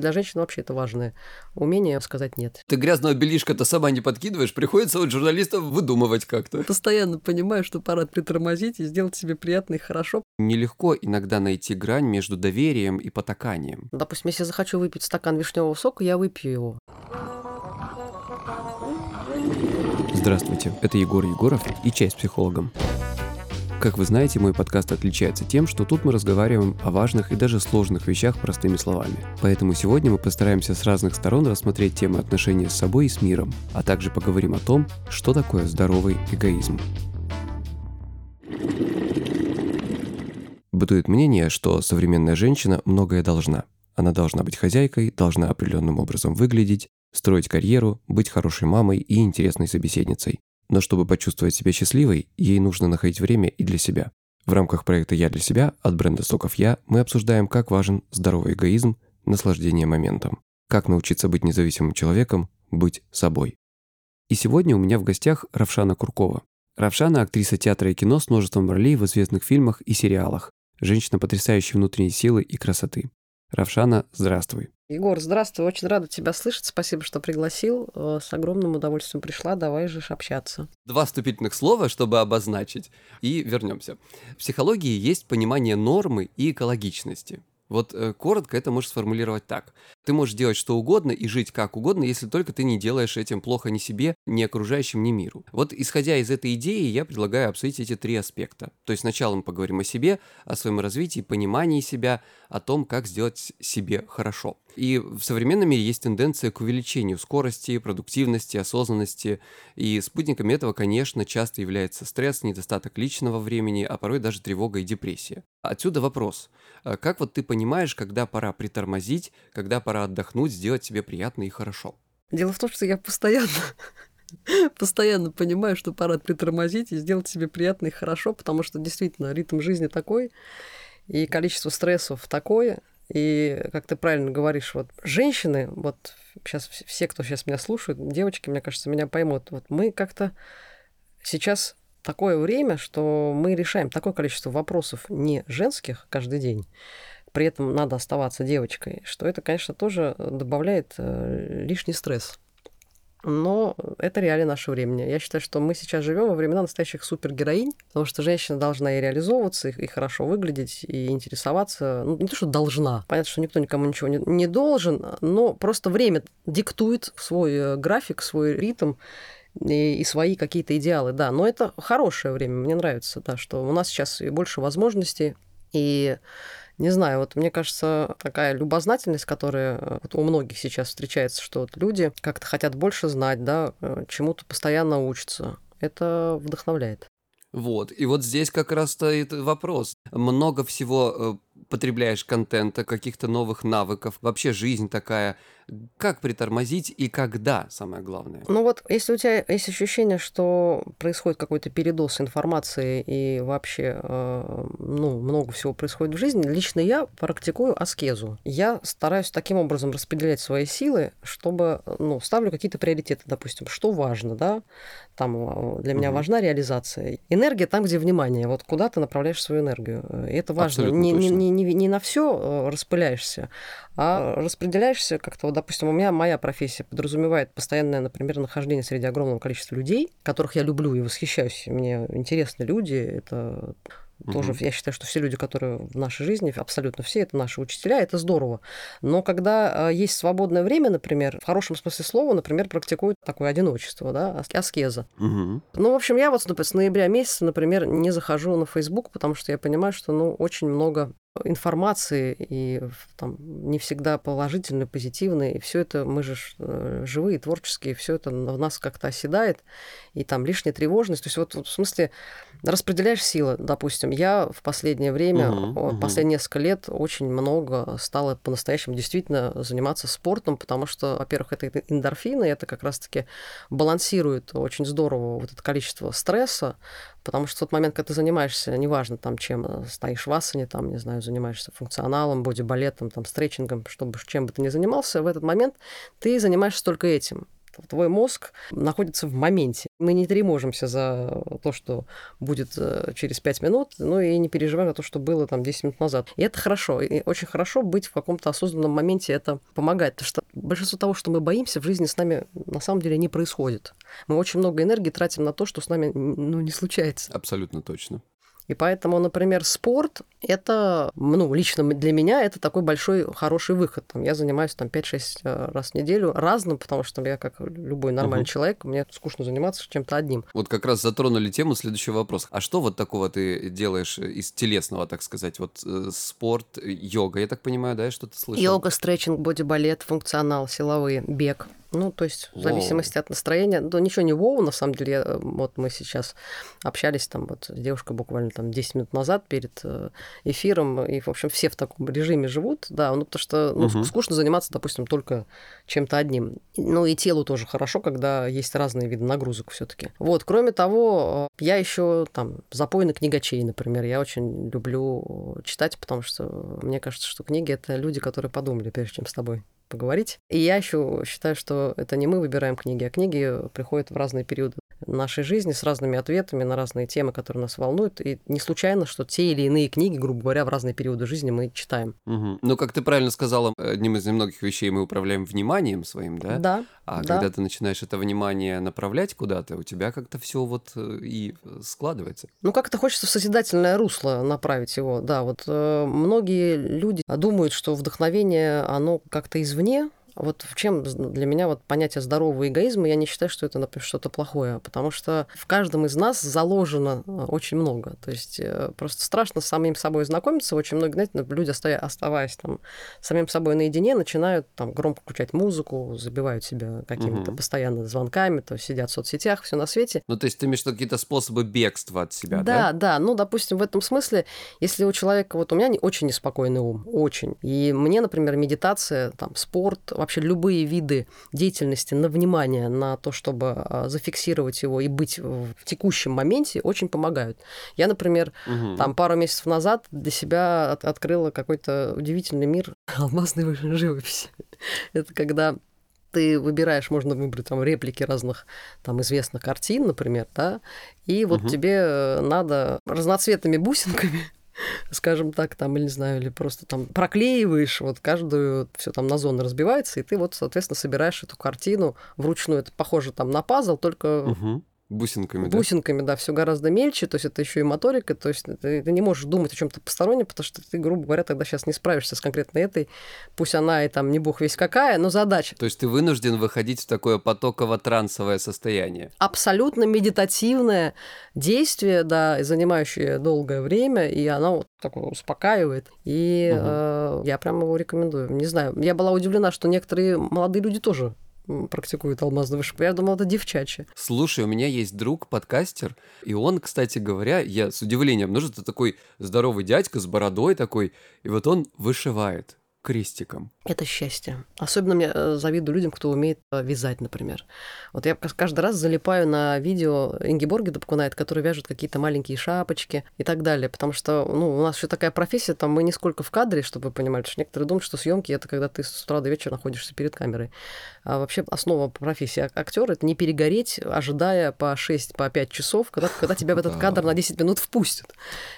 Для женщин вообще это важное умение сказать «нет». Ты грязного белишка-то сама не подкидываешь, приходится вот журналистов выдумывать как-то. Постоянно понимаю, что пора притормозить и сделать себе приятно и хорошо. Нелегко иногда найти грань между доверием и потаканием. Допустим, если захочу выпить стакан вишневого сока, я выпью его. Здравствуйте, это Егор Егоров и «Чай с психологом». Как вы знаете, мой подкаст отличается тем, что тут мы разговариваем о важных и даже сложных вещах простыми словами. Поэтому сегодня мы постараемся с разных сторон рассмотреть темы отношения с собой и с миром, а также поговорим о том, что такое здоровый эгоизм. Бытует мнение, что современная женщина многое должна. Она должна быть хозяйкой, должна определенным образом выглядеть, строить карьеру, быть хорошей мамой и интересной собеседницей. Но чтобы почувствовать себя счастливой, ей нужно находить время и для себя. В рамках проекта «Я для себя» от бренда «Соков Я» мы обсуждаем, как важен здоровый эгоизм, наслаждение моментом. Как научиться быть независимым человеком, быть собой. И сегодня у меня в гостях Равшана Куркова. Равшана – актриса театра и кино с множеством ролей в известных фильмах и сериалах. Женщина потрясающей внутренней силы и красоты. Равшана, здравствуй. Егор, здравствуй, очень рада тебя слышать. Спасибо, что пригласил. Э, с огромным удовольствием пришла. Давай же общаться. Два вступительных слова, чтобы обозначить, и вернемся. В психологии есть понимание нормы и экологичности. Вот э, коротко это можешь сформулировать так. Ты можешь делать что угодно и жить как угодно, если только ты не делаешь этим плохо ни себе, ни окружающим, ни миру. Вот исходя из этой идеи, я предлагаю обсудить эти три аспекта. То есть сначала мы поговорим о себе, о своем развитии, понимании себя, о том, как сделать себе хорошо. И в современном мире есть тенденция к увеличению скорости, продуктивности, осознанности. И спутниками этого, конечно, часто является стресс, недостаток личного времени, а порой даже тревога и депрессия. Отсюда вопрос. А как вот ты понимаешь, когда пора притормозить, когда пора отдохнуть, сделать себе приятно и хорошо? Дело в том, что я постоянно постоянно понимаю, что пора притормозить и сделать себе приятно и хорошо, потому что действительно ритм жизни такой, и количество стрессов такое, и, как ты правильно говоришь, вот женщины, вот сейчас все, кто сейчас меня слушает, девочки, мне кажется, меня поймут, вот мы как-то сейчас такое время, что мы решаем такое количество вопросов не женских каждый день, при этом надо оставаться девочкой, что это, конечно, тоже добавляет э, лишний стресс но это реалии нашего времени. Я считаю, что мы сейчас живем во времена настоящих супергероинь, потому что женщина должна и реализовываться, и хорошо выглядеть, и интересоваться. Ну, не то, что должна. Понятно, что никто никому ничего не, не должен, но просто время диктует свой э, график, свой ритм и, и свои какие-то идеалы, да. Но это хорошее время, мне нравится, да, что у нас сейчас и больше возможностей, и не знаю, вот мне кажется, такая любознательность, которая э, вот у многих сейчас встречается, что вот люди как-то хотят больше знать, да, э, чему-то постоянно учатся. Это вдохновляет. Вот. И вот здесь как раз стоит вопрос. Много всего э, потребляешь контента, каких-то новых навыков, вообще жизнь такая как притормозить и когда, самое главное? Ну вот, если у тебя есть ощущение, что происходит какой-то передоз информации и вообще э, ну, много всего происходит в жизни, лично я практикую аскезу. Я стараюсь таким образом распределять свои силы, чтобы, ну, ставлю какие-то приоритеты, допустим, что важно, да, там э, для меня угу. важна реализация. Энергия там, где внимание, вот куда ты направляешь свою энергию. И это важно. не, не, не, не, не на все э, распыляешься, а распределяешься как-то, вот, допустим, у меня моя профессия подразумевает постоянное, например, нахождение среди огромного количества людей, которых я люблю и восхищаюсь. Мне интересны люди, это Угу. Тоже я считаю, что все люди, которые в нашей жизни, абсолютно все, это наши учителя, это здорово. Но когда а, есть свободное время, например, в хорошем смысле слова, например, практикуют такое одиночество, да, аскеза. Угу. Ну, в общем, я вот с ноября месяца, например, не захожу на Facebook, потому что я понимаю, что, ну, очень много информации и там не всегда положительной, позитивной, и все это мы же э, живые, творческие, все это в нас как-то оседает, и там лишняя тревожность. То есть вот, вот в смысле распределяешь силы, допустим. Я в последнее время, угу, последние несколько лет очень много стала по-настоящему действительно заниматься спортом, потому что, во-первых, это эндорфины, это как раз-таки балансирует очень здорово вот это количество стресса, потому что в тот момент, когда ты занимаешься, неважно там чем, э, стоишь в асане, там, не знаю, занимаешься функционалом, бодибалетом, там, стретчингом, чтобы чем бы ты ни занимался, в этот момент ты занимаешься только этим Твой мозг находится в моменте. Мы не треможимся за то, что будет э, через 5 минут, ну и не переживаем за то, что было там 10 минут назад. И это хорошо. И очень хорошо быть в каком-то осознанном моменте, это помогает. Потому что большинство того, что мы боимся, в жизни с нами на самом деле не происходит. Мы очень много энергии тратим на то, что с нами ну, не случается. Абсолютно точно. И поэтому, например, спорт – это, ну, лично для меня это такой большой хороший выход. Там, я занимаюсь там 5-6 э, раз в неделю разным, потому что я, как любой нормальный угу. человек, мне скучно заниматься чем-то одним. Вот как раз затронули тему следующего вопроса. А что вот такого ты делаешь из телесного, так сказать? Вот э, спорт, йога, я так понимаю, да, что ты слышал? Йога, стретчинг, боди-балет, функционал, силовые, бег. Ну, то есть в зависимости Воу. от настроения. Ну, ничего не воу, на самом деле. Э, вот мы сейчас общались там вот с девушкой буквально там 10 минут назад перед э, эфиром, и, в общем, все в таком режиме живут, да, ну, потому что ну, угу. скучно заниматься, допустим, только чем-то одним. Ну, и телу тоже хорошо, когда есть разные виды нагрузок все таки Вот, кроме того, э, я еще там запойный книгачей, например, я очень люблю читать, потому что мне кажется, что книги — это люди, которые подумали, прежде чем с тобой поговорить. И я еще считаю, что это не мы выбираем книги, а книги приходят в разные периоды нашей жизни с разными ответами на разные темы, которые нас волнуют. И не случайно, что те или иные книги, грубо говоря, в разные периоды жизни мы читаем. Угу. Ну, как ты правильно сказала, одним из немногих вещей мы управляем вниманием своим, да? Да. А да. когда ты начинаешь это внимание направлять куда-то, у тебя как-то все вот э, и складывается. Ну, как-то хочется в созидательное русло направить его. Да, вот э, многие люди думают, что вдохновение, оно как-то извне, вот в чем для меня вот понятие здорового эгоизма, я не считаю, что это, например, что-то плохое, потому что в каждом из нас заложено э, очень много. То есть э, просто страшно с самим собой знакомиться. Очень многие, знаете, ну, люди, оставаясь там самим собой наедине, начинают там громко включать музыку, забивают себя какими-то угу. постоянно звонками, то сидят в соцсетях, все на свете. Ну, то есть ты имеешь какие-то способы бегства от себя, да? Да, да. Ну, допустим, в этом смысле, если у человека, вот у меня не очень неспокойный ум, очень. И мне, например, медитация, там, спорт, вообще любые виды деятельности на внимание, на то, чтобы а, зафиксировать его и быть в текущем моменте, очень помогают. Я, например, угу. там пару месяцев назад для себя от открыла какой-то удивительный мир алмазной живописи. Это когда ты выбираешь, можно выбрать там реплики разных там известных картин, например, да, и вот угу. тебе э, надо разноцветными бусинками скажем так, там, или не знаю, или просто там проклеиваешь, вот каждую, все там на зоны разбивается, и ты вот, соответственно, собираешь эту картину вручную. Это похоже там на пазл, только угу. Бусинками, да? Бусинками, да, все гораздо мельче, то есть это еще и моторика, то есть ты, ты не можешь думать о чем-то постороннем, потому что ты, грубо говоря, тогда сейчас не справишься с конкретно этой, пусть она и там не бог весь какая, но задача. То есть ты вынужден выходить в такое потоково-трансовое состояние. Абсолютно медитативное действие, да, занимающее долгое время, и оно вот такое успокаивает, и угу. э, я прям его рекомендую. Не знаю, я была удивлена, что некоторые молодые люди тоже практикует алмазную вышивку. Я думала, это девчачье. Слушай, у меня есть друг, подкастер, и он, кстати говоря, я с удивлением, ну, это такой здоровый дядька с бородой такой, и вот он вышивает крестиком. Это счастье. Особенно мне э, завидую людям, кто умеет э, вязать, например. Вот я каждый раз залипаю на видео Ингеборги Дапкунайт, который вяжет какие-то маленькие шапочки и так далее, потому что ну, у нас еще такая профессия, там мы не сколько в кадре, чтобы вы понимали, что некоторые думают, что съемки это когда ты с утра до вечера находишься перед камерой. А вообще основа профессии актера это не перегореть, ожидая по 6, по 5 часов, когда, когда тебя в этот кадр на 10 минут впустят.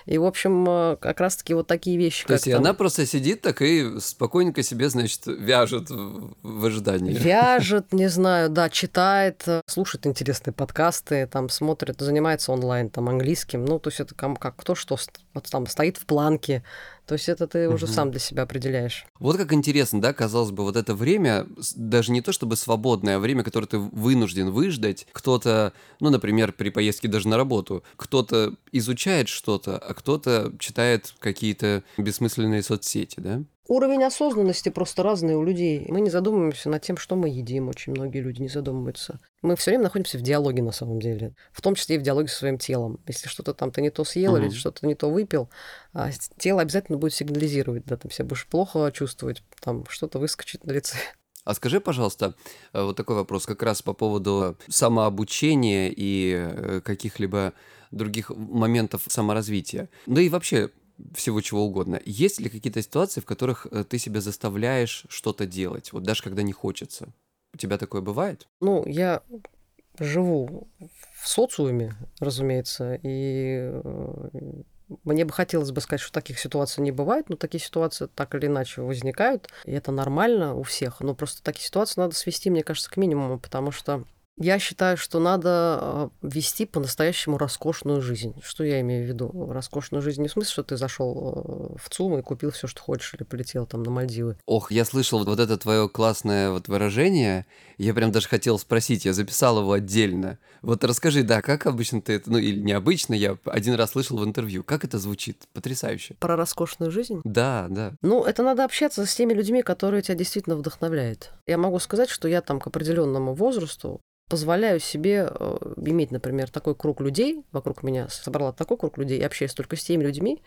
И, в общем, э, как раз-таки вот такие вещи. То есть она просто сидит так и спокойненько себе, значит, вяжет в ожидании. Вяжет, не знаю, да, читает, слушает интересные подкасты, там смотрит, занимается онлайн, там английским. Ну, то есть это как, как кто что вот там стоит в планке. То есть это ты уже сам для себя определяешь. Вот как интересно, да, казалось бы, вот это время, даже не то чтобы свободное, а время, которое ты вынужден выждать. Кто-то, ну, например, при поездке даже на работу, кто-то изучает что-то, а кто-то читает какие-то бессмысленные соцсети, да? Уровень осознанности просто разный у людей. Мы не задумываемся над тем, что мы едим. Очень многие люди не задумываются. Мы все время находимся в диалоге на самом деле. В том числе и в диалоге со своим телом. Если что-то там ты не то съел угу. или что-то не то выпил, а тело обязательно будет сигнализировать. Да, ты себя будешь плохо чувствовать, там что-то выскочит на лице. А скажи, пожалуйста, э, вот такой вопрос как раз по поводу самообучения и э, каких-либо других моментов саморазвития. Да и вообще, всего чего угодно. Есть ли какие-то ситуации, в которых э, ты себя заставляешь что-то делать, вот даже когда не хочется? У тебя такое бывает? Ну, я живу в социуме, разумеется, и э, мне бы хотелось бы сказать, что таких ситуаций не бывает, но такие ситуации так или иначе возникают, и это нормально у всех. Но просто такие ситуации надо свести, мне кажется, к минимуму, потому что я считаю, что надо а, вести по-настоящему роскошную жизнь. Что я имею в виду? Роскошную жизнь не в смысле, что ты зашел э, в ЦУМ и купил все, что хочешь, или полетел там на Мальдивы. Ох, я слышал вот это твое классное вот выражение. Я прям даже хотел спросить, я записал его отдельно. Вот расскажи, да, как обычно ты это, ну или необычно, я один раз слышал в интервью. Как это звучит? Потрясающе. Про роскошную жизнь? Да, да. Ну, это надо общаться с теми людьми, которые тебя действительно вдохновляют. Я могу сказать, что я там к определенному возрасту позволяю себе э, иметь, например, такой круг людей вокруг меня, собрала такой круг людей и общаюсь только с теми людьми,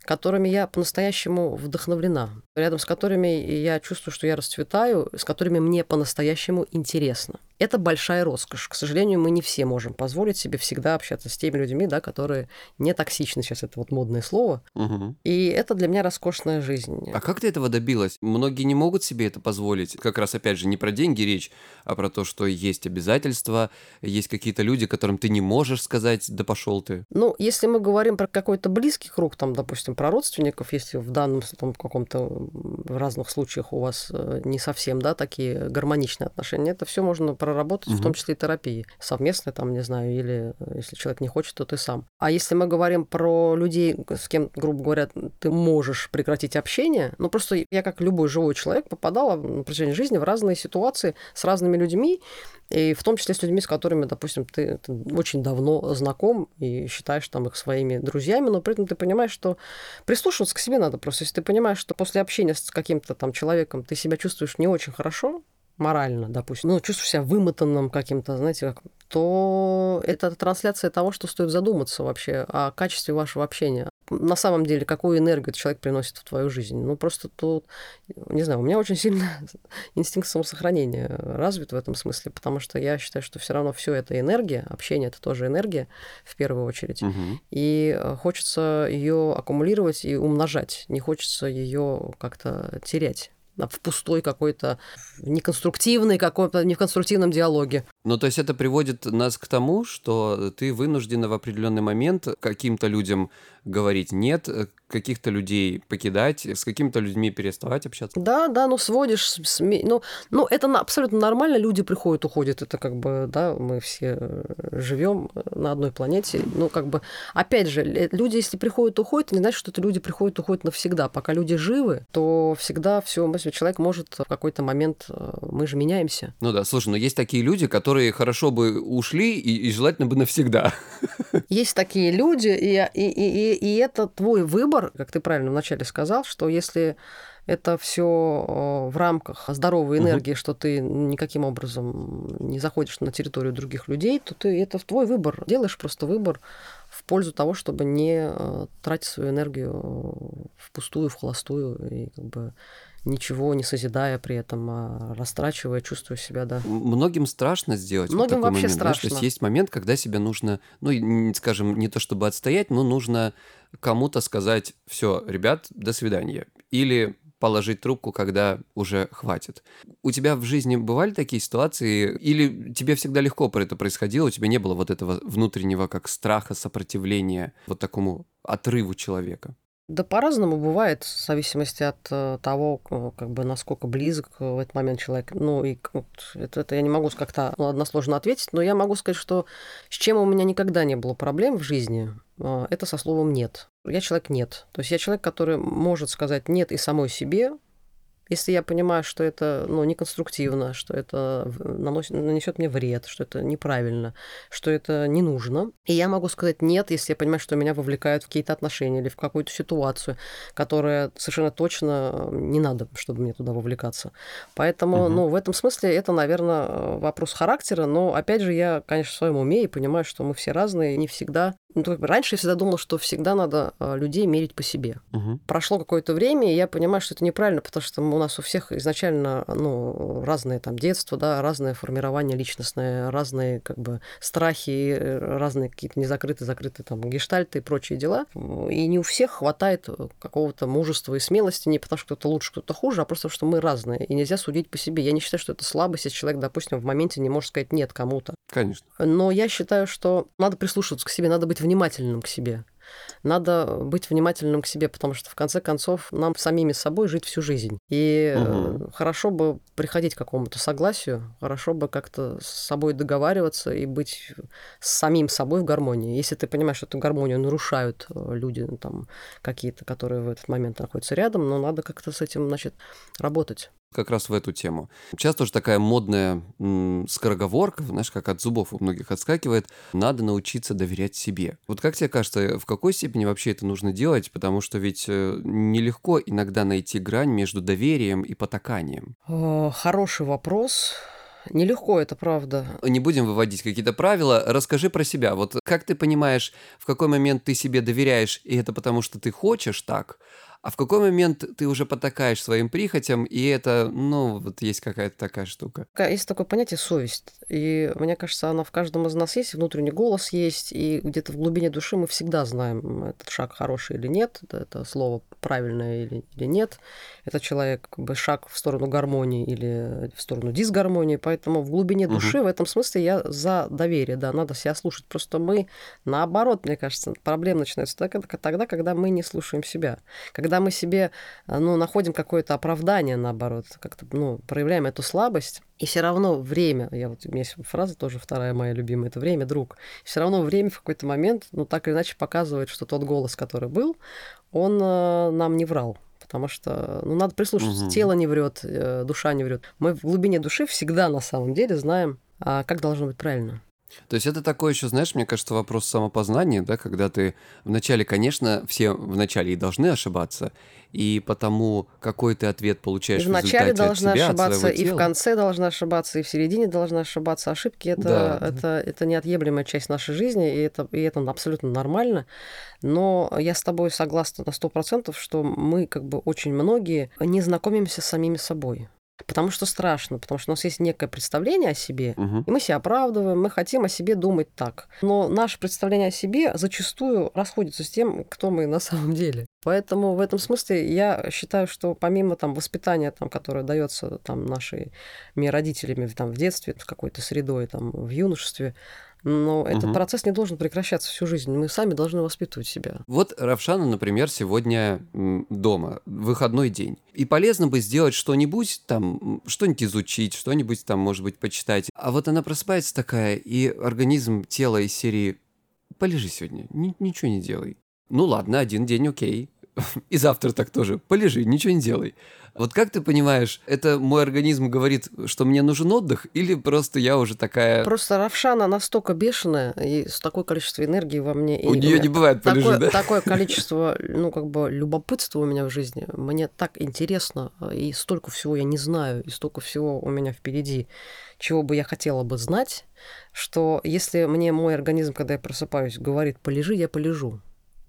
которыми я по-настоящему вдохновлена, рядом с которыми я чувствую, что я расцветаю, с которыми мне по-настоящему интересно. Это большая роскошь. К сожалению, мы не все можем позволить себе всегда общаться с теми людьми, да, которые не токсичны. Сейчас это вот модное слово. Угу. И это для меня роскошная жизнь. А как ты этого добилась? Многие не могут себе это позволить. Как раз, опять же, не про деньги речь, а про то, что есть обязательства, есть какие-то люди, которым ты не можешь сказать, да пошел ты. Ну, если мы говорим про какой-то близкий круг, там, допустим, про родственников, если в данном там, каком-то в разных случаях у вас э, не совсем, да, такие гармоничные отношения, это все можно про проработать, угу. в том числе и терапии. Совместно там, не знаю, или э, если человек не хочет, то ты сам. А если мы говорим про людей, с кем, грубо говоря, ты можешь прекратить общение, ну просто я, как любой живой человек, попадала на протяжении жизни в разные ситуации с разными людьми, и в том числе с людьми, с которыми, допустим, ты, ты очень давно знаком и считаешь там их своими друзьями, но при этом ты понимаешь, что прислушиваться к себе надо просто. Если ты понимаешь, что после общения с каким-то там человеком ты себя чувствуешь не очень хорошо, морально, допустим, ну, чувствую себя вымотанным каким-то, знаете, как, то это трансляция того, что стоит задуматься вообще о качестве вашего общения. На самом деле, какую энергию человек приносит в твою жизнь? Ну, просто тут, не знаю, у меня очень сильно инстинкт самосохранения развит в этом смысле, потому что я считаю, что все равно все это энергия, общение это тоже энергия в первую очередь, угу. и э, хочется ее аккумулировать и умножать, не хочется ее как-то терять в пустой какой-то, неконструктивный какой-то, не в конструктивном диалоге. Ну, то есть это приводит нас к тому, что ты вынуждена в определенный момент каким-то людям говорить нет, каких-то людей покидать, с какими-то людьми переставать общаться. Да, да, ну сводишь, сме... ну, ну это абсолютно нормально, люди приходят, уходят, это как бы, да, мы все живем на одной планете, ну как бы, опять же, люди, если приходят, уходят, не значит, что это люди приходят, уходят навсегда. Пока люди живы, то всегда все, человек может в какой-то момент, э, мы же меняемся. Ну да, слушай, но есть такие люди, которые хорошо бы ушли и, и желательно бы навсегда. Есть такие люди, и, и, и, и это твой выбор, как ты правильно вначале сказал, что если это все э, в рамках здоровой энергии, угу. что ты никаким образом не заходишь на территорию других людей, то ты это твой выбор. Делаешь просто выбор в пользу того, чтобы не э, тратить свою энергию впустую, в холостую и как бы ничего не созидая при этом, а растрачивая, чувствуя себя, да. Многим страшно сделать Многим вот такой вообще момент. страшно. Знаешь, то есть есть момент, когда себе нужно, ну, скажем, не то чтобы отстоять, но нужно кому-то сказать, все, ребят, до свидания. Или положить трубку, когда уже хватит. У тебя в жизни бывали такие ситуации? Или тебе всегда легко про это происходило? У тебя не было вот этого внутреннего как страха, сопротивления вот такому отрыву человека? Да по-разному бывает, в зависимости от э, того, как бы насколько близок в этот момент человек. Ну, и это, это я не могу как-то односложно ответить, но я могу сказать, что с чем у меня никогда не было проблем в жизни, э, это со словом «нет». Я человек «нет». То есть я человек, который может сказать «нет» и самой себе, если я понимаю, что это ну, неконструктивно, что это наносит, нанесет мне вред, что это неправильно, что это не нужно, и я могу сказать нет, если я понимаю, что меня вовлекают в какие-то отношения или в какую-то ситуацию, которая совершенно точно не надо, чтобы мне туда вовлекаться. Поэтому, угу. ну, в этом смысле это, наверное, вопрос характера, но, опять же, я, конечно, в своем уме и понимаю, что мы все разные, не всегда Ну, как бы раньше я всегда думала, что всегда надо а, людей мерить по себе. Угу. Прошло какое-то время, и я понимаю, что это неправильно, потому что у нас у всех изначально ну, разные там детства, да, разное формирование личностное, разные как бы страхи, разные какие-то незакрытые, закрытые там гештальты и прочие дела. И не у всех хватает какого-то мужества и смелости, не потому что кто-то лучше, кто-то хуже, а просто потому что мы разные, и нельзя судить по себе. Я не считаю, что это слабость, если человек, допустим, в моменте не может сказать «нет» кому-то. Конечно. Но я считаю, что надо прислушиваться к себе, надо быть внимательным к себе. Надо быть внимательным к себе, потому что в конце концов нам самими собой жить всю жизнь. И угу. хорошо бы приходить к какому-то согласию, хорошо бы как-то с собой договариваться и быть с самим собой в гармонии. Если ты понимаешь, что эту гармонию нарушают э, люди там какие-то, которые в этот момент находятся рядом, но надо как-то с этим, значит, работать как раз в эту тему. Сейчас тоже такая модная м, скороговорка, знаешь, как от зубов у многих отскакивает, надо научиться доверять себе. Вот как тебе кажется, в какой степени вообще это нужно делать? Потому что ведь э, нелегко иногда найти грань между доверием и потаканием. Хороший вопрос. Нелегко это, правда. Не будем выводить какие-то правила. Расскажи про себя. Вот как ты понимаешь, в какой момент ты себе доверяешь, и это потому, что ты хочешь так, а в какой момент ты уже потакаешь своим прихотям, и это, ну, вот есть какая-то такая штука? Есть такое понятие совесть. И мне кажется, она в каждом из нас есть, внутренний голос есть, и где-то в глубине души мы всегда знаем, этот шаг хороший или нет, это слово правильное или, или нет. Это человек как бы шаг в сторону гармонии или в сторону дисгармонии. Поэтому в глубине души угу. в этом смысле я за доверие, да, надо себя слушать. Просто мы, наоборот, мне кажется, проблема начинается тогда, когда мы не слушаем себя. Когда когда мы себе ну, находим какое-то оправдание, наоборот, как-то ну, проявляем эту слабость, и все равно время, я вот, у меня есть фраза тоже вторая моя любимая, это время, друг. Все равно время в какой-то момент, ну, так или иначе показывает, что тот голос, который был, он э, нам не врал потому что ну, надо прислушаться. Угу. Тело не врет, э, душа не врет. Мы в глубине души всегда на самом деле знаем, а как должно быть правильно. То есть это такой еще, знаешь, мне кажется, вопрос самопознания, да, когда ты вначале, конечно, все вначале и должны ошибаться, и потому какой ты ответ получаешь и в начале должна себя, ошибаться, и в конце должна ошибаться, и в середине должна ошибаться. Ошибки это, да. это, это неотъемлемая часть нашей жизни, и это, и это абсолютно нормально. Но я с тобой согласна на сто процентов, что мы, как бы очень многие, не знакомимся с самими собой. Потому что страшно, потому что у нас есть некое представление о себе, угу. и мы себя оправдываем, мы хотим о себе думать так. Но наше представление о себе зачастую расходится с тем, кто мы на самом деле. Поэтому в этом смысле я считаю, что помимо там, воспитания, там, которое дается там, нашими родителями там, в детстве, какой-то средой, там, в юношестве, но этот угу. процесс не должен прекращаться всю жизнь. Мы сами должны воспитывать себя. Вот Равшана, например, сегодня дома, выходной день. И полезно бы сделать что-нибудь там, что-нибудь изучить, что-нибудь там, может быть, почитать. А вот она просыпается такая, и организм, тело из серии «полежи сегодня, ничего не делай». Ну ладно, один день окей. И завтра так тоже. Полежи, ничего не делай. Вот как ты понимаешь, это мой организм говорит, что мне нужен отдых, или просто я уже такая... Просто Равшана настолько бешеная, и с такое количество энергии во мне... У нее не бывает полежи, такое, да? Такое количество, ну, как бы, любопытства у меня в жизни. Мне так интересно, и столько всего я не знаю, и столько всего у меня впереди, чего бы я хотела бы знать, что если мне мой организм, когда я просыпаюсь, говорит «полежи», я полежу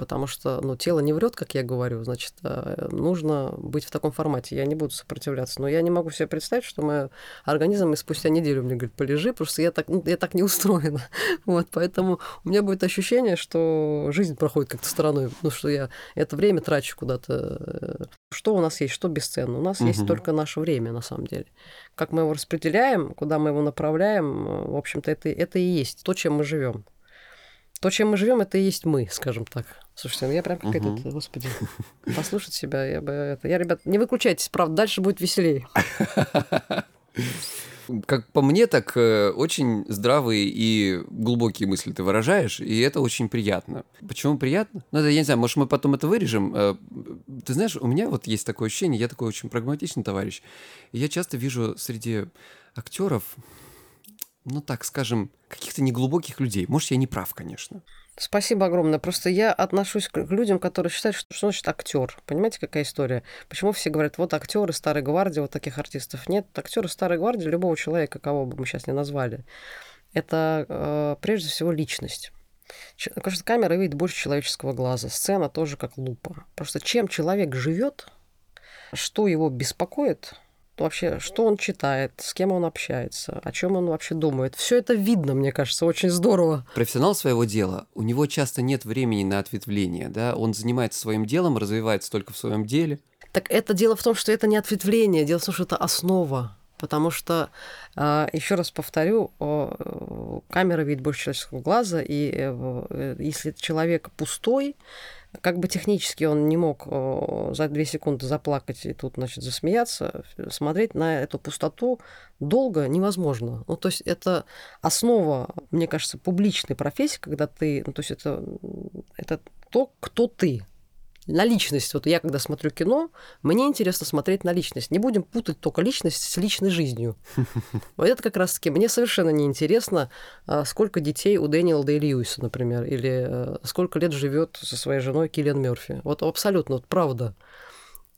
потому что ну, тело не врет, как я говорю, значит, э, нужно быть в таком формате. Я не буду сопротивляться. Но я не могу себе представить, что мой организм и спустя неделю мне говорит, полежи, просто я так, ну, я так не устроена. Вот, поэтому у меня будет ощущение, что жизнь проходит как-то стороной, ну, что я это время трачу куда-то. Что у нас есть, что бесценно? У нас угу. есть только наше время, на самом деле. Как мы его распределяем, куда мы его направляем, в общем-то, это, это и есть то, чем мы живем. То, чем мы живем, это и есть мы, скажем так. Слушайте, ну я прям как угу. этот, господи, послушать себя, я бы это... Я, ребят, не выключайтесь, правда, дальше будет веселее. Как по мне, так э, очень здравые и глубокие мысли ты выражаешь, и это очень приятно. Почему приятно? Ну, это, я не знаю, может, мы потом это вырежем. Э, ты знаешь, у меня вот есть такое ощущение, я такой очень прагматичный товарищ, и я часто вижу среди актеров, ну так скажем, каких-то неглубоких людей. Может, я не прав, конечно. Спасибо огромное. Просто я отношусь к людям, которые считают, что, что значит актер. Понимаете, какая история? Почему все говорят, вот актеры старой гвардии, вот таких артистов нет. Актеры старой гвардии любого человека, кого бы мы сейчас не назвали, это э, прежде всего личность. Конечно, камера видит больше человеческого глаза. Сцена тоже как лупа. Просто чем человек живет, что его беспокоит, вообще, что он читает, с кем он общается, о чем он вообще думает. Все это видно, мне кажется, очень здорово. Профессионал своего дела, у него часто нет времени на ответвление, да, он занимается своим делом, развивается только в своем деле. Так это дело в том, что это не ответвление, дело в том, что это основа. Потому что, а, еще раз повторю, камера видит больше человеческого глаза, и э, если человек пустой, как бы технически он не мог за две секунды заплакать и тут, значит, засмеяться, смотреть на эту пустоту долго невозможно. Ну, то есть это основа, мне кажется, публичной профессии, когда ты, ну, то есть это, это то, кто ты, на личность. Вот я, когда смотрю кино, мне интересно смотреть на личность. Не будем путать только личность с личной жизнью. Вот это как раз-таки мне совершенно не интересно, а, сколько детей у Дэниела Дэй Льюиса, например, или э, сколько лет живет со своей женой Киллиан Мерфи. Вот абсолютно, вот правда.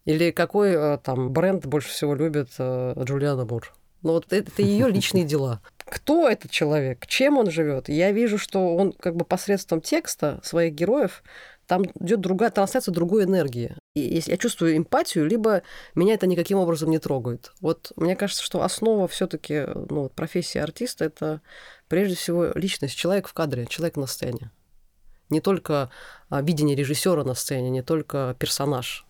Или какой э, там бренд больше всего любит э, Джулиана Мур. Ну вот это, это ее личные дела. Кто этот человек? Чем он живет? Я вижу, что он как бы посредством текста своих героев там идет другая трансляция другой энергии. И если я чувствую эмпатию, либо меня это никаким образом не трогает. Вот мне кажется, что основа все-таки ну, профессии артиста это прежде всего личность, человек в кадре, человек на сцене. Не только а, видение режиссера на сцене, не только персонаж.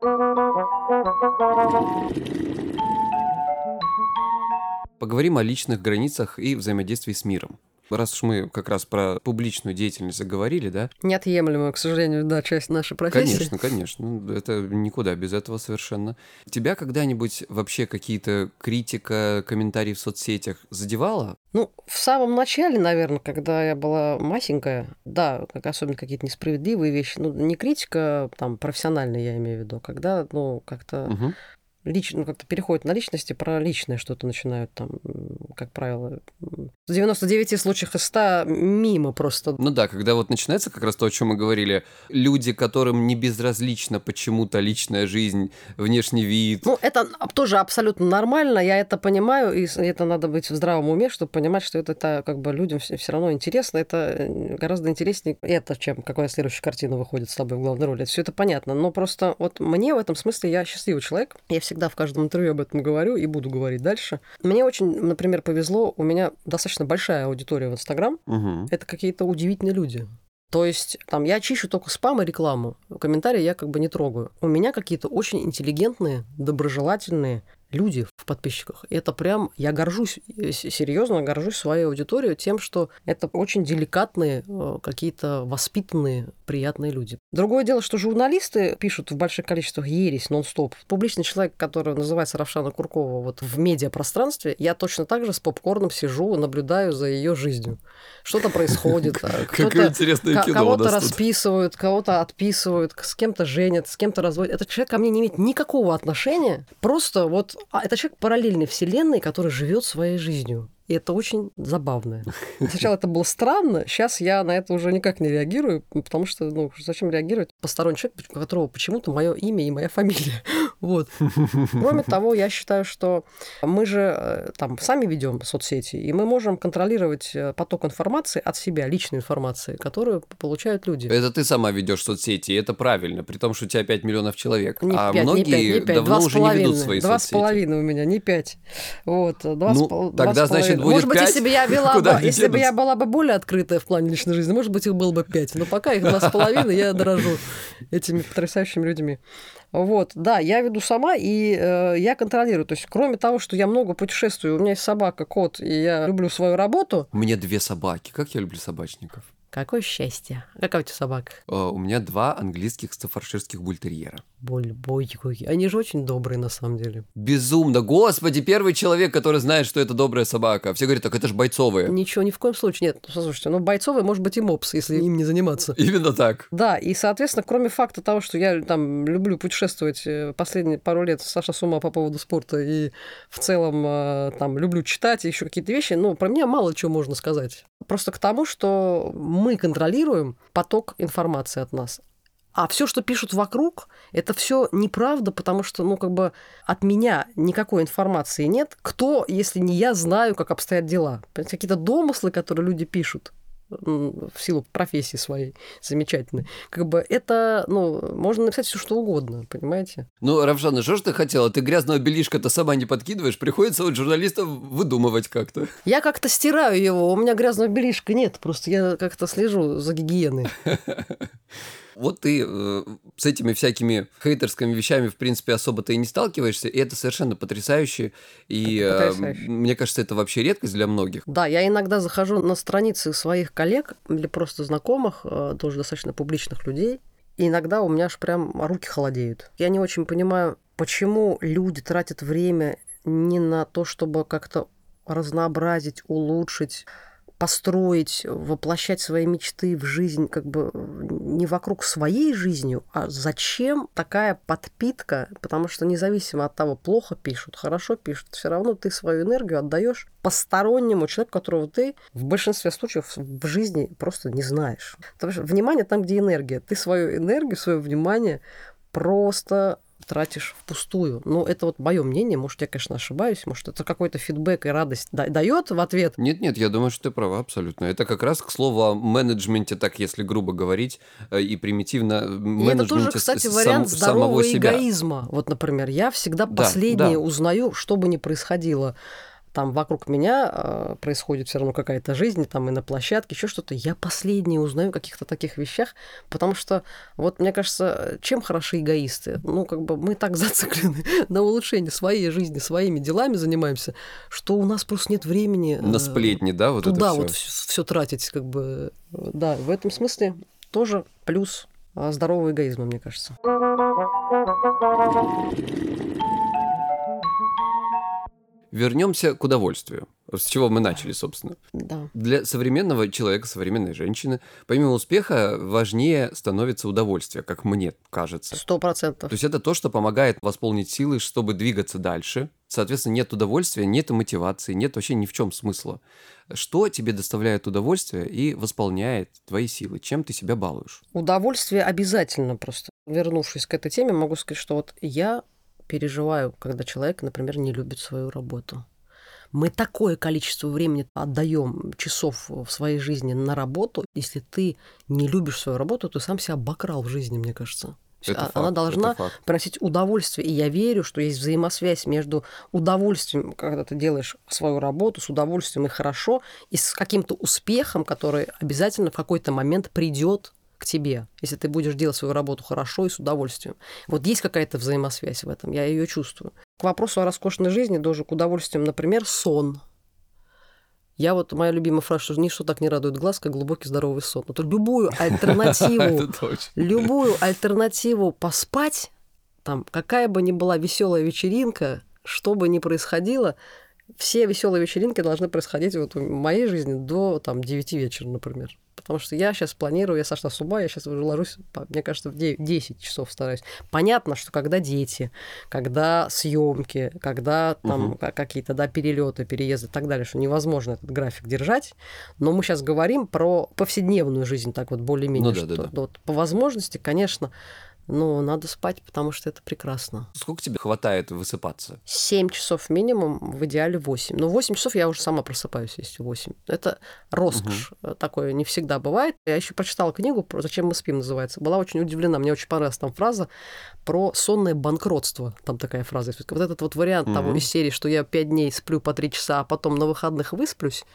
Поговорим о личных границах и взаимодействии с миром раз уж мы как раз про публичную деятельность заговорили, да? Неотъемлемая, к сожалению, да, часть нашей профессии. Конечно, конечно. Это никуда без этого совершенно. Тебя когда-нибудь вообще какие-то критика, комментарии в соцсетях задевала? Ну, в самом начале, наверное, когда я была масенькая, да, как особенно какие-то несправедливые вещи, ну, не критика, там, профессиональная, я имею в виду, когда, ну, как-то угу лично, ну, как-то переходят на личности, про личное что-то начинают там, как правило, в 99 случаях из 100 мимо просто. Ну да, когда вот начинается как раз то, о чем мы говорили, люди, которым не безразлична почему-то личная жизнь, внешний вид. Ну, это тоже абсолютно нормально, я это понимаю, и это надо быть в здравом уме, чтобы понимать, что это, это как бы людям все равно интересно, это э, гораздо интереснее это, чем какая следующая картина выходит с тобой в главной роли. Все это понятно, но просто вот мне в этом смысле я счастливый человек, я всегда всегда в каждом интервью об этом говорю и буду говорить дальше. Мне очень, например, повезло, у меня достаточно большая аудитория в Инстаграм. Угу. Это какие-то удивительные люди. То есть там я чищу только спам и рекламу. Комментарии я как бы не трогаю. У меня какие-то очень интеллигентные, доброжелательные, люди в подписчиках. И это прям, я горжусь, э, серьезно горжусь своей аудиторией тем, что это очень деликатные, э, какие-то воспитанные, приятные люди. Другое дело, что журналисты пишут в больших количествах ересь нон-стоп. Публичный человек, который называется Равшана Куркова вот в медиапространстве, я точно так же с попкорном сижу, наблюдаю за ее жизнью. Что-то происходит. А Какое интересное кино Кого-то расписывают, кого-то отписывают, с кем-то женят, с кем-то разводят. Этот человек ко мне не имеет никакого отношения. Просто вот это человек параллельной вселенной, который живет своей жизнью. И это очень забавно. Сначала это было странно, сейчас я на это уже никак не реагирую, потому что, ну, зачем реагировать? Посторонний человек, у которого почему-то мое имя и моя фамилия. Вот. Кроме того, я считаю, что мы же э, там сами ведем соцсети, и мы можем контролировать э, поток информации от себя, личной информации, которую получают люди. Это ты сама ведешь соцсети, и это правильно, при том, что у тебя 5 миллионов человек. Не а 5, многие не 5, не 5, давно уже не ведут свои 2 соцсети. Два с половиной у меня, не 5. Вот, 2 ну, тогда, значит, будет Может быть, 5, если бы я была бы, если бы я была бы более открытая в плане личной жизни, может быть, их было бы 5. Но пока их два с половиной, я дорожу этими потрясающими людьми. Вот, да, я веду сама, и э, я контролирую. То есть, кроме того, что я много путешествую, у меня есть собака, кот, и я люблю свою работу. У меня две собаки. Как я люблю собачников. Какое счастье. Какая у тебя собака? Uh, у меня два английских стафарширских бультерьера. Боль-бой. Они же очень добрые, на самом деле. Безумно. Господи, первый человек, который знает, что это добрая собака. Все говорят, так это же бойцовые. Ничего, ни в коем случае. Нет, слушайте, ну бойцовые может быть и мопс, если им не заниматься. Именно так. Да, и, соответственно, кроме факта того, что я там люблю путешествовать э, последние пару лет, Саша с ума по поводу спорта, и в целом э, там люблю читать, еще какие-то вещи, ну, про меня мало чего можно сказать. Просто к тому, что мы контролируем поток информации от нас. А все, что пишут вокруг, это все неправда, потому что, ну, как бы от меня никакой информации нет. Кто, если не я, знаю, как обстоят дела? Какие-то домыслы, которые люди пишут. В силу профессии своей замечательной. Как бы это, ну, можно написать все что угодно, понимаете? Ну, Равшана, что ж ты хотела? Ты грязного белишка-то сама не подкидываешь, приходится вот журналистов выдумывать как-то. Я как-то стираю его, у меня грязного белишка нет, просто я как-то слежу за гигиеной. Вот ты э, с этими всякими хейтерскими вещами, в принципе, особо-то и не сталкиваешься, и это совершенно потрясающе. И это потрясающе. Э, мне кажется, это вообще редкость для многих. Да, я иногда захожу на страницы своих коллег или просто знакомых, э, тоже достаточно публичных людей, и иногда у меня аж прям руки холодеют. Я не очень понимаю, почему люди тратят время не на то, чтобы как-то разнообразить, улучшить построить, воплощать свои мечты в жизнь как бы не вокруг своей жизни, а зачем такая подпитка? Потому что независимо от того, плохо пишут, хорошо пишут, все равно ты свою энергию отдаешь постороннему человеку, которого ты в большинстве случаев в жизни просто не знаешь. Потому что внимание там, где энергия. Ты свою энергию, свое внимание просто тратишь впустую. Ну, это вот мое мнение, может, я, конечно, ошибаюсь, может, это какой-то фидбэк и радость дает в ответ. Нет-нет, я думаю, что ты права абсолютно. Это как раз к слову о менеджменте, так если грубо говорить, э, и примитивно менеджменте и это тоже, кстати, вариант сам, здорового эгоизма. Вот, например, я всегда да, последнее да. узнаю, что бы ни происходило там вокруг меня э, происходит все равно какая-то жизнь, там и на площадке, еще что-то. Я последнее узнаю о каких-то таких вещах, потому что, вот мне кажется, чем хороши эгоисты? Ну, как бы мы так зациклены на улучшении своей жизни, своими делами занимаемся, что у нас просто нет времени... На сплетни, да, вот туда это вот все тратить, как бы. Да, в этом смысле тоже плюс а, здорового эгоизма, мне кажется. Вернемся к удовольствию. С чего мы начали, собственно. Да. Для современного человека, современной женщины, помимо успеха, важнее становится удовольствие, как мне кажется. Сто процентов. То есть это то, что помогает восполнить силы, чтобы двигаться дальше. Соответственно, нет удовольствия, нет мотивации, нет вообще ни в чем смысла. Что тебе доставляет удовольствие и восполняет твои силы? Чем ты себя балуешь? Удовольствие обязательно просто. Вернувшись к этой теме, могу сказать, что вот я переживаю, когда человек, например, не любит свою работу. Мы такое количество времени отдаем часов в своей жизни на работу. Если ты не любишь свою работу, ты сам себя обокрал в жизни, мне кажется. Это Она факт, должна приносить удовольствие. И я верю, что есть взаимосвязь между удовольствием, когда ты делаешь свою работу, с удовольствием и хорошо, и с каким-то успехом, который обязательно в какой-то момент придет к тебе, если ты будешь делать свою работу хорошо и с удовольствием. Вот есть какая-то взаимосвязь в этом, я ее чувствую. К вопросу о роскошной жизни, тоже к удовольствиям, например, сон. Я вот, моя любимая фраза, что ничто так не радует глаз, как глубокий здоровый сон. Вот любую альтернативу, любую альтернативу поспать, там, какая бы ни была веселая вечеринка, что бы ни происходило, все веселые вечеринки должны происходить вот в моей жизни до там, 9 вечера, например. Потому что я сейчас планирую, я сошла с ума, я сейчас уже ложусь, мне кажется, в 10 часов стараюсь. Понятно, что когда дети, когда съемки, когда там угу. какие-то да, перелеты, переезды и так далее, что невозможно этот график держать. Но мы сейчас говорим про повседневную жизнь, так вот более-менее. Ну, да, что, да, да. Вот, по возможности, конечно, ну, надо спать, потому что это прекрасно. Сколько тебе хватает высыпаться? Семь часов минимум, в идеале восемь. Но восемь часов я уже сама просыпаюсь, если восемь. Это роскошь. Угу. Такое не всегда бывает. Я еще прочитала книгу про «Зачем мы спим» называется. Была очень удивлена. Мне очень понравилась там фраза про сонное банкротство. Там такая фраза. Вот этот вот вариант угу. того из серии, что я пять дней сплю по три часа, а потом на выходных высплюсь.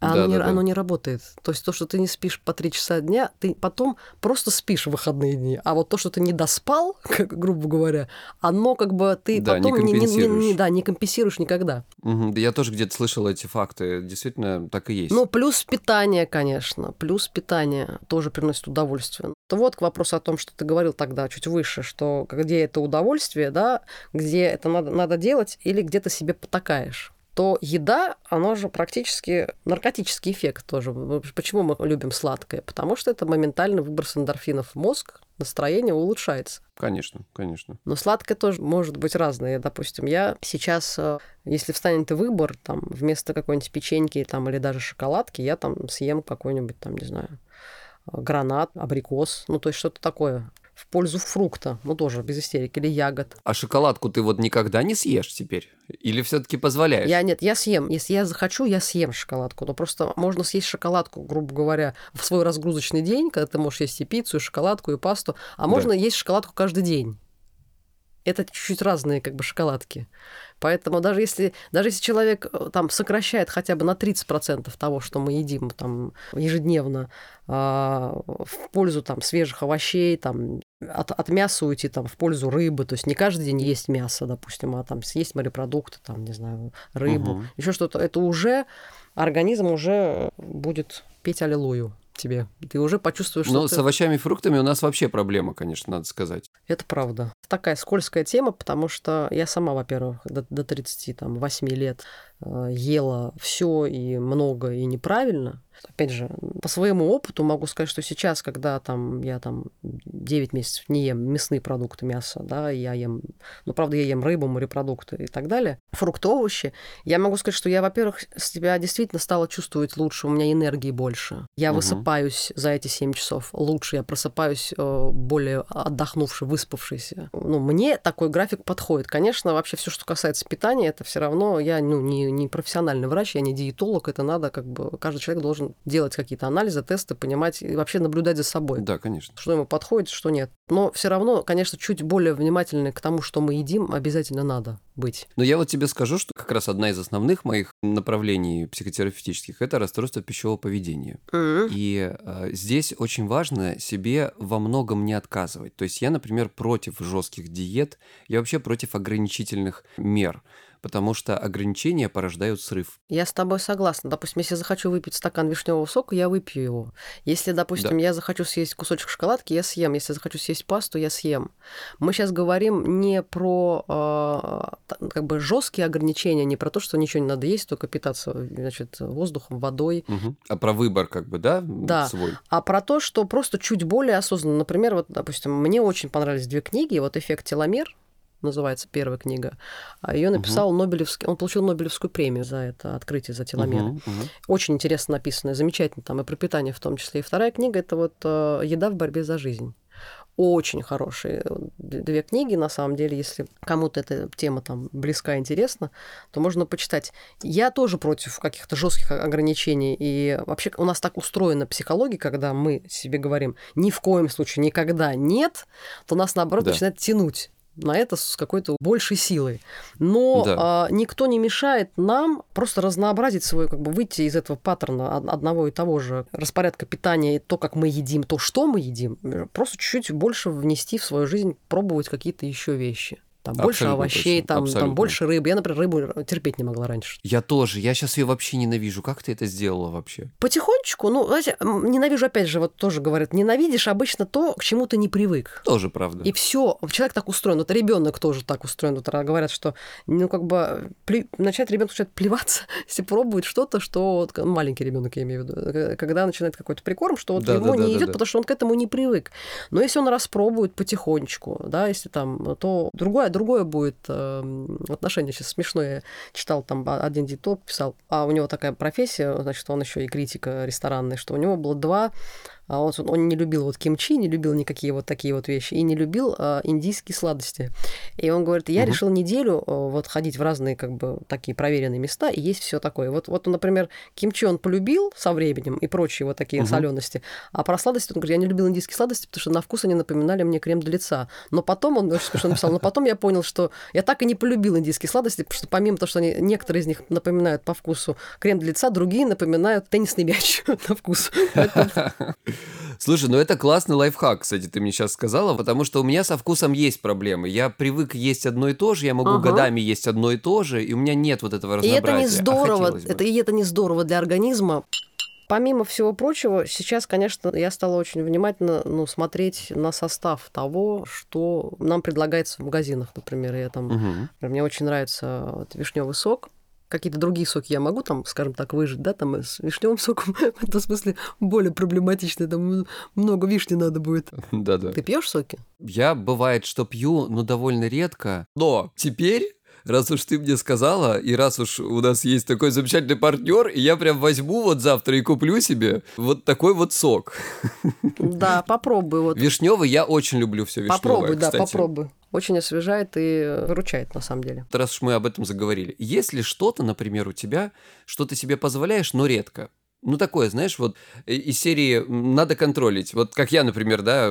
А да, оно, да, не, да. оно не работает. То есть то, что ты не спишь по три часа дня, ты потом просто спишь в выходные дни. А вот то, что ты не доспал, как, грубо говоря, оно как бы ты да, потом не, не, не, не, да, не компенсируешь никогда. Угу. Я тоже где-то слышал эти факты. Действительно, так и есть. Ну, плюс питание, конечно. Плюс питание тоже приносит удовольствие. То вот к вопросу о том, что ты говорил тогда чуть выше, что где это удовольствие, да, где это надо, надо делать или где ты себе потакаешь то еда, она же практически наркотический эффект тоже. Почему мы любим сладкое? Потому что это моментальный выброс эндорфинов в мозг, настроение улучшается. Конечно, конечно. Но сладкое тоже может быть разное. Допустим, я сейчас, э, если встанет выбор, там, вместо какой-нибудь печеньки там, или даже шоколадки, я там съем какой-нибудь, там, не знаю, гранат, абрикос, ну, то есть что-то такое в пользу фрукта, ну тоже без истерики, или ягод. А шоколадку ты вот никогда не съешь теперь? Или все-таки позволяешь? Я нет, я съем. Если я захочу, я съем шоколадку. Но просто можно съесть шоколадку, грубо говоря, в свой разгрузочный день, когда ты можешь есть и пиццу, и шоколадку, и пасту, а можно есть шоколадку каждый день. Это чуть-чуть разные как бы шоколадки. Поэтому даже если, даже если человек э, там сокращает хотя бы на 30% того, что мы едим там ежедневно, а, в пользу там свежих овощей, там от, от мяса уйти там в пользу рыбы, то есть не каждый день есть мясо, допустим, а там съесть морепродукты, там не знаю рыбу, угу. еще что-то, это уже организм уже будет петь аллилуйю тебе. Ты уже почувствуешь, что... Но ты... с овощами и фруктами у нас вообще проблема, конечно, надо сказать. Это правда. Такая скользкая тема, потому что я сама, во-первых, до, до 38 лет э, ела все и много и неправильно. Опять же, по своему опыту могу сказать, что сейчас, когда там я там 9 месяцев не ем мясные продукты, мясо, да, я ем, ну, правда, я ем рыбу, морепродукты и так далее, фрукты, овощи, я могу сказать, что я, во-первых, себя действительно стала чувствовать лучше, у меня энергии больше. Я угу. высыпаюсь за эти 7 часов лучше, я просыпаюсь э, более отдохнувший, выспавшийся. Ну, мне такой график подходит. Конечно, вообще все, что касается питания, это все равно я ну, не, не профессиональный врач, я не диетолог, это надо как бы, каждый человек должен делать какие-то анализы, тесты, понимать и вообще наблюдать за собой. Да, конечно. Что ему подходит, что нет. Но все равно, конечно, чуть более внимательны к тому, что мы едим, обязательно надо быть. Но я вот тебе скажу, что как раз одна из основных моих направлений психотерапевтических – это расстройство пищевого поведения. Mm-hmm. И э, здесь очень важно себе во многом не отказывать. То есть я, например, против жестких диет, я вообще против ограничительных мер потому что ограничения порождают срыв. Я с тобой согласна. Допустим, если захочу выпить стакан вишневого сока, я выпью его. Если, допустим, да. я захочу съесть кусочек шоколадки, я съем. Если захочу съесть пасту, я съем. Мы сейчас говорим не про э, как бы жесткие ограничения, не про то, что ничего не надо есть, только питаться значит, воздухом, водой. Угу. А про выбор, как бы, да, да. свой? А про то, что просто чуть более осознанно. Например, вот, допустим, мне очень понравились две книги. Вот «Эффект теломер», называется первая книга. А ее написал угу. Нобелевский, он получил Нобелевскую премию за это открытие, за теломеры. Угу, угу. Очень интересно написано, замечательно там и про питание в том числе. И вторая книга это вот э, еда в борьбе за жизнь очень хорошие две книги, на самом деле, если кому-то эта тема там близка, интересна, то можно почитать. Я тоже против каких-то жестких ограничений, и вообще у нас так устроена психология, когда мы себе говорим ни в коем случае никогда нет, то нас наоборот да. начинает тянуть на это с какой-то большей силой. Но да. а, никто не мешает нам просто разнообразить свой, как бы выйти из этого паттерна одного и того же распорядка питания, то, как мы едим, то, что мы едим, просто чуть-чуть больше внести в свою жизнь, пробовать какие-то еще вещи. Там Абсолютно больше овощей, точно. там, Абсолютно. там больше рыбы. Я, например, рыбу терпеть не могла раньше. Я тоже. Я сейчас ее вообще ненавижу. Как ты это сделала вообще? Потихонечку. Ну, знаете, ненавижу, опять же, вот тоже говорят, ненавидишь обычно то, к чему ты не привык. Тоже правда. И все. Человек так устроен. Вот ребенок тоже так устроен. Вот говорят, что, ну, как бы, пле... начать ребенок начинает плеваться, если пробует что-то, что вот, маленький ребенок, я имею в виду, когда начинает какой-то прикорм, что вот да, ему да, не да, идет, да, потому что он к этому не привык. Но если он распробует потихонечку, да, если там, то другое, другое будет э, отношение. Сейчас смешно, я читал там один диетолог писал, а у него такая профессия, значит, он еще и критика ресторанный, что у него было два он, он не любил вот кимчи, не любил никакие вот такие вот вещи, и не любил а, индийские сладости. И он говорит, я угу. решил неделю а, вот ходить в разные как бы такие проверенные места и есть все такое. Вот, вот, например, кимчи он полюбил со временем и прочие вот такие угу. солености, а про сладости он говорит, я не любил индийские сладости, потому что на вкус они напоминали мне крем для лица. Но потом он очень смешно написал, но потом я понял, что я так и не полюбил индийские сладости, потому что помимо того, что они, некоторые из них напоминают по вкусу крем для лица, другие напоминают теннисный мяч на вкус. Слушай, ну это классный лайфхак, кстати, ты мне сейчас сказала, потому что у меня со вкусом есть проблемы. Я привык есть одно и то же, я могу ага. годами есть одно и то же, и у меня нет вот этого разнообразия. И это не а здорово, а это, и это не здорово для организма. Помимо всего прочего, сейчас, конечно, я стала очень внимательно ну, смотреть на состав того, что нам предлагается в магазинах, например. Я там, угу. Мне очень нравится вот, вишневый сок какие-то другие соки я могу там, скажем так, выжить, да, там с вишневым соком в этом смысле более проблематично, там много вишни надо будет. Да-да. Ты пьешь соки? Я бывает, что пью, но довольно редко. Но теперь раз уж ты мне сказала, и раз уж у нас есть такой замечательный партнер, я прям возьму вот завтра и куплю себе вот такой вот сок. Да, попробуй. Вот. Вишневый я очень люблю все вишневое, Попробуй, да, кстати. попробуй. Очень освежает и выручает, на самом деле. Раз уж мы об этом заговорили. Есть ли что-то, например, у тебя, что ты себе позволяешь, но редко? Ну, такое, знаешь, вот э, из серии «надо контролить». Вот как я, например, да,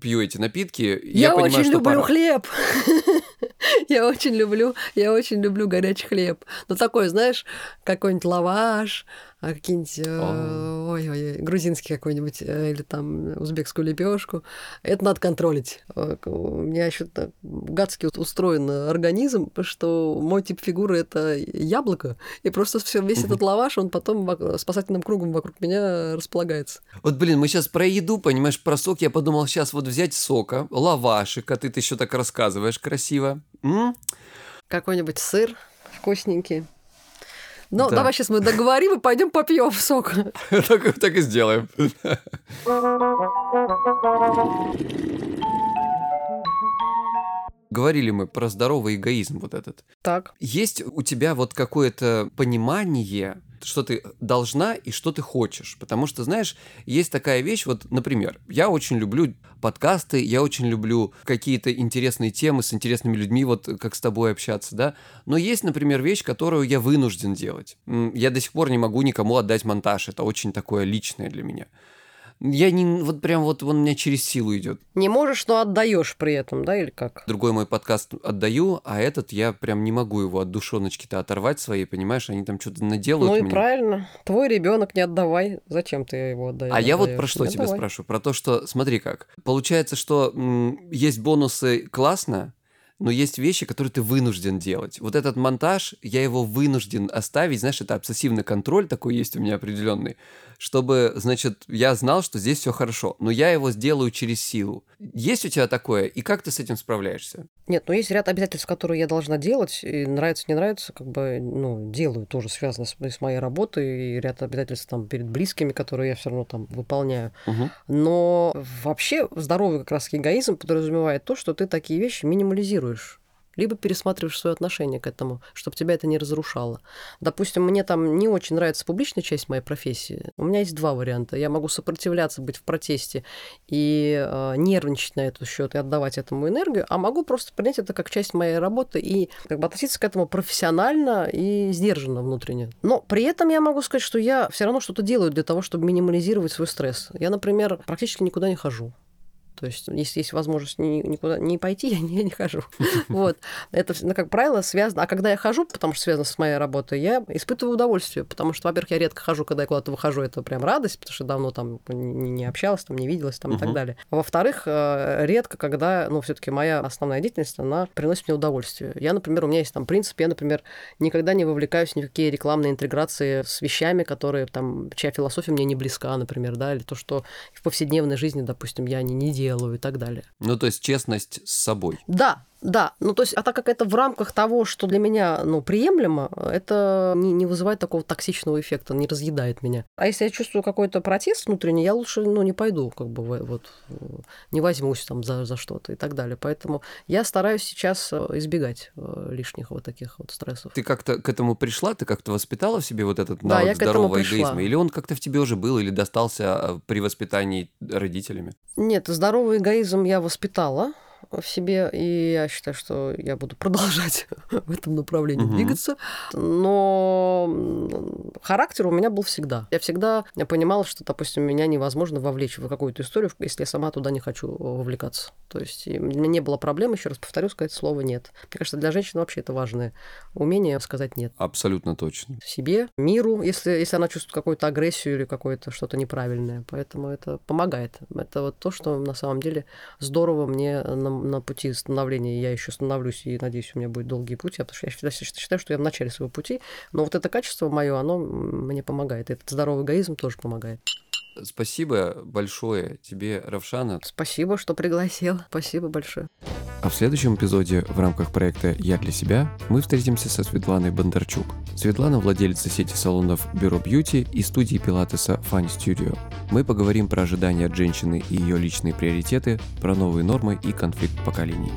пью эти напитки, я, Я, понимаю, очень что люблю пора. хлеб. Я очень люблю, я очень люблю горячий хлеб. Ну, такой, знаешь, какой-нибудь лаваш, а какие-нибудь, А. ой-ой, грузинский какой-нибудь, э, или там узбекскую лепешку. Это надо контролить. Э, У меня еще гадски устроен организм, что мой тип фигуры это яблоко, и просто все, весь этот лаваш, он потом спасательным кругом вокруг меня располагается. Вот, блин, мы сейчас про еду, понимаешь, про сок. Я подумал, сейчас вот взять сока, лавашик, а ты еще так рассказываешь красиво. М? Какой-нибудь сыр вкусненький. Ну, Да. давай сейчас мы договорим и пойдем попьем сок. так, так и сделаем. Говорили мы про здоровый эгоизм вот этот. Так. Есть у тебя вот какое-то понимание, что ты должна и что ты хочешь? Потому что, знаешь, есть такая вещь, вот, например, я очень люблю подкасты, я очень люблю какие-то интересные темы с интересными людьми, вот как с тобой общаться, да, но есть, например, вещь, которую я вынужден делать. Я до сих пор не могу никому отдать монтаж, это очень такое личное для меня. Я не, вот прям вот он у меня через силу идет. Не можешь, но отдаешь при этом, да, или как? Другой мой подкаст отдаю, а этот я прям не могу его от душоночки-то оторвать своей, понимаешь, они там что-то наделают ну и мне. правильно. Твой ребенок не отдавай. Зачем ты его отдаешь? А я вот про что тебя спрашиваю? Про то, что, смотри как, получается, что м, есть бонусы классно, но есть вещи, которые ты вынужден делать. Вот этот монтаж, я его вынужден оставить, знаешь, это обсессивный контроль такой есть у меня определенный, чтобы, значит, я знал, что здесь все хорошо, но я его сделаю через силу. Есть у тебя такое, и как ты с этим справляешься? Нет, ну есть ряд обязательств, которые я должна делать, и нравится, не нравится, как бы, ну, делаю, тоже связано с, с моей работой, и ряд обязательств там перед близкими, которые я все равно там выполняю. Мгм. Но вообще здоровый как раз эгоизм подразумевает то, что ты такие вещи минимализируешь либо пересматриваешь свое отношение к этому, чтобы тебя это не разрушало. Допустим, мне там не очень нравится публичная часть моей профессии. У меня есть два варианта. Я могу сопротивляться, быть в протесте и э, нервничать на этот счет и отдавать этому энергию, а могу просто принять это как часть моей работы и как бы относиться к этому профессионально и сдержанно внутренне. Но при этом я могу сказать, что я все равно что-то делаю для того, чтобы минимализировать свой стресс. Я, например, практически никуда не хожу. То есть, если есть возможность ни- никуда не пойти, я не, не хожу. Вот. Это, ну, как правило, связано... А когда я хожу, потому что связано с моей работой, я испытываю удовольствие, потому что, во-первых, я редко хожу, когда я куда-то выхожу, это прям радость, потому что давно там не, общалась, там, не виделась там, и так далее. А во-вторых, э, редко, когда, ну, все таки моя основная деятельность, она приносит мне удовольствие. Я, например, у меня есть там принцип, я, например, никогда не вовлекаюсь в никакие рекламные интеграции с вещами, которые там, чья философия мне не близка, например, да, или то, что в повседневной жизни, допустим, я не, не делаю и так далее. Ну, то есть честность с собой. Да, да, ну то есть, а так как это в рамках того, что для меня, ну, приемлемо, это не, не вызывает такого токсичного эффекта, не разъедает меня. А если я чувствую какой-то протест внутренний, я лучше, ну, не пойду, как бы, вот, э, не возьмусь там за, за что-то и так далее. Поэтому я стараюсь сейчас э, избегать э, лишних вот таких вот стрессов. Ты как-то к этому пришла? Ты как-то воспитала в себе вот этот Да, навык я к этому здорового эгоизма? Или он как-то в тебе уже был, или достался а, при воспитании родителями? Нет, здоровый эгоизм я воспитала в себе, и я считаю, что я буду продолжать в этом направлении Мгм. двигаться. Но характер у меня был всегда. Я всегда понимала, что, допустим, меня невозможно вовлечь в какую-то историю, если я сама туда не хочу вовлекаться. То есть у меня не было проблем, еще раз повторю, сказать слово «нет». Мне кажется, для женщин вообще это важное умение сказать «нет» Абсолютно точно. себе, миру, если, если она чувствует какую-то агрессию или какое-то что-то неправильное. Поэтому это помогает. Это вот то, что на самом деле здорово мне на, на пути становления. Я еще становлюсь, и надеюсь, у меня будет долгий путь, потому что я всегда считаю, что я в начале своего пути. Но вот это качество мое, оно мне помогает. Этот здоровый эгоизм тоже помогает. Спасибо большое тебе, Равшана. Спасибо, что пригласил. Спасибо большое. А в следующем эпизоде в рамках проекта «Я для себя» мы встретимся со Светланой Бондарчук. Светлана – владелица сети салонов Бюро Бьюти и студии пилатеса Fun Studio. Мы поговорим про ожидания от женщины и ее личные приоритеты, про новые нормы и конфликт поколений.